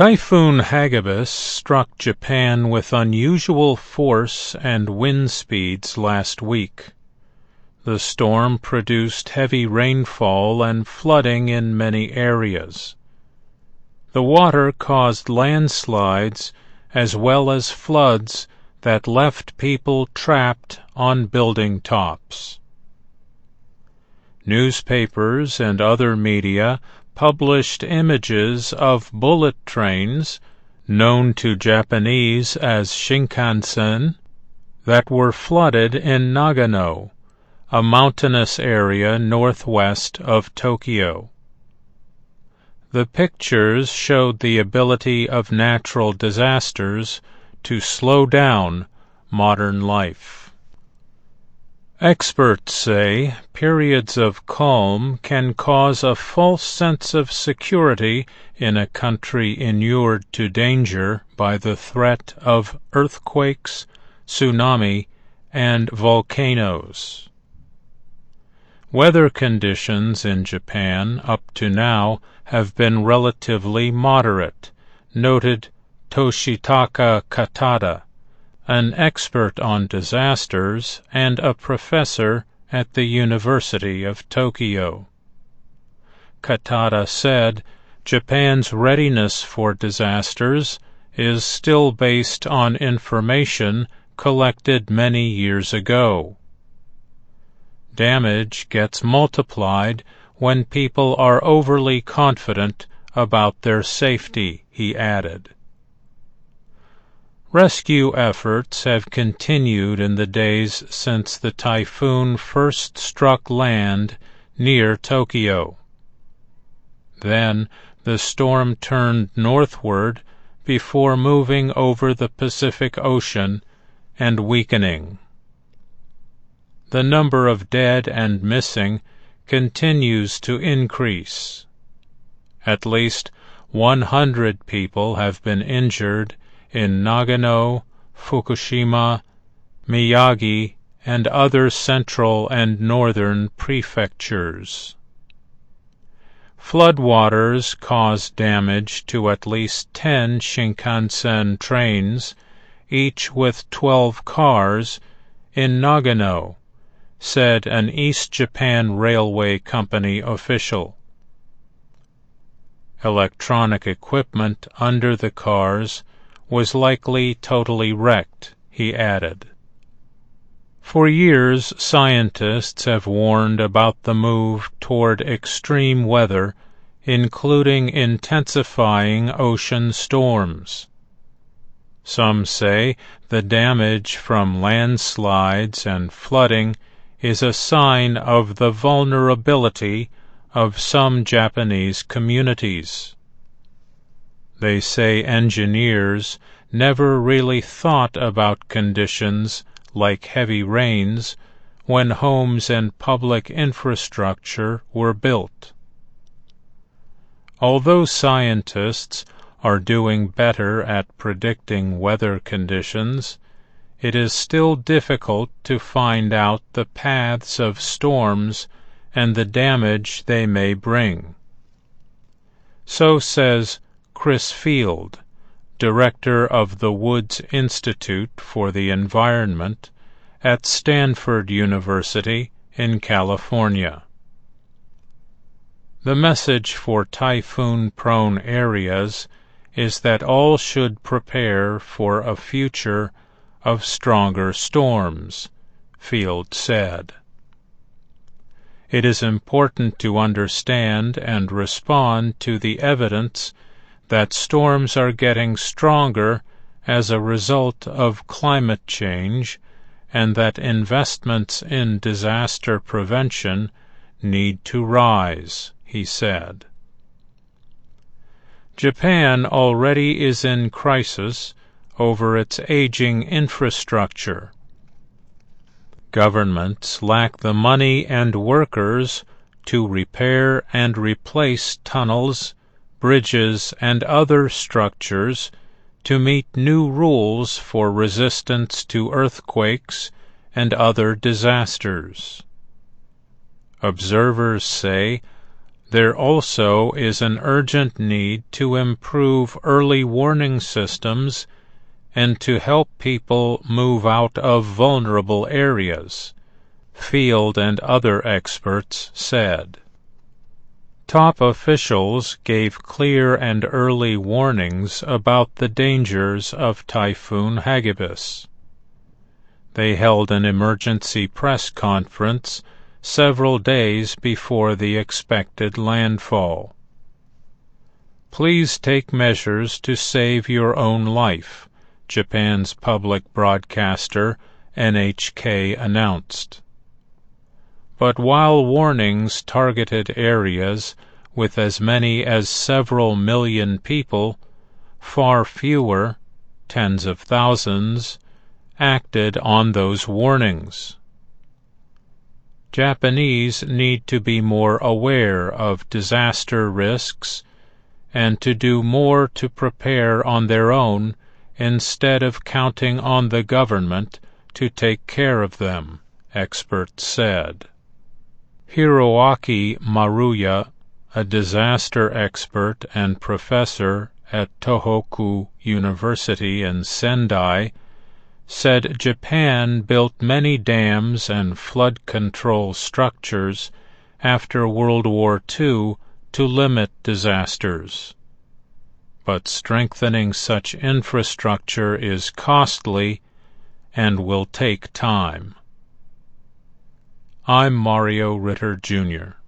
Typhoon Hagibis struck Japan with unusual force and wind speeds last week. The storm produced heavy rainfall and flooding in many areas. The water caused landslides as well as floods that left people trapped on building tops. Newspapers and other media published images of bullet trains, known to Japanese as Shinkansen, that were flooded in Nagano, a mountainous area northwest of Tokyo. The pictures showed the ability of natural disasters to slow down modern life. Experts say periods of calm can cause a false sense of security in a country inured to danger by the threat of earthquakes, tsunami, and volcanoes. Weather conditions in Japan up to now have been relatively moderate, noted Toshitaka Katada an expert on disasters and a professor at the University of Tokyo. Katada said Japan's readiness for disasters is still based on information collected many years ago. Damage gets multiplied when people are overly confident about their safety, he added. Rescue efforts have continued in the days since the typhoon first struck land near Tokyo. Then the storm turned northward before moving over the Pacific Ocean and weakening. The number of dead and missing continues to increase. At least 100 people have been injured in Nagano, Fukushima, Miyagi, and other central and northern prefectures. Floodwaters caused damage to at least 10 Shinkansen trains, each with 12 cars, in Nagano, said an East Japan Railway Company official. Electronic equipment under the cars was likely totally wrecked, he added. For years, scientists have warned about the move toward extreme weather, including intensifying ocean storms. Some say the damage from landslides and flooding is a sign of the vulnerability of some Japanese communities. They say engineers never really thought about conditions like heavy rains when homes and public infrastructure were built. Although scientists are doing better at predicting weather conditions, it is still difficult to find out the paths of storms and the damage they may bring. So says Chris Field, director of the Woods Institute for the Environment at Stanford University in California. The message for typhoon-prone areas is that all should prepare for a future of stronger storms, Field said. It is important to understand and respond to the evidence that storms are getting stronger as a result of climate change and that investments in disaster prevention need to rise, he said. Japan already is in crisis over its aging infrastructure. Governments lack the money and workers to repair and replace tunnels bridges, and other structures to meet new rules for resistance to earthquakes and other disasters. Observers say There also is an urgent need to improve early warning systems and to help people move out of vulnerable areas, Field and other experts said. Top officials gave clear and early warnings about the dangers of Typhoon Hagibis. They held an emergency press conference several days before the expected landfall. Please take measures to save your own life, Japan's public broadcaster NHK announced. But while warnings targeted areas with as many as several million people, far fewer, tens of thousands, acted on those warnings. Japanese need to be more aware of disaster risks and to do more to prepare on their own instead of counting on the government to take care of them, experts said. Hiroaki Maruya, a disaster expert and professor at Tohoku University in Sendai, said Japan built many dams and flood control structures after World War II to limit disasters. But strengthening such infrastructure is costly and will take time. I'm Mario Ritter, Jr.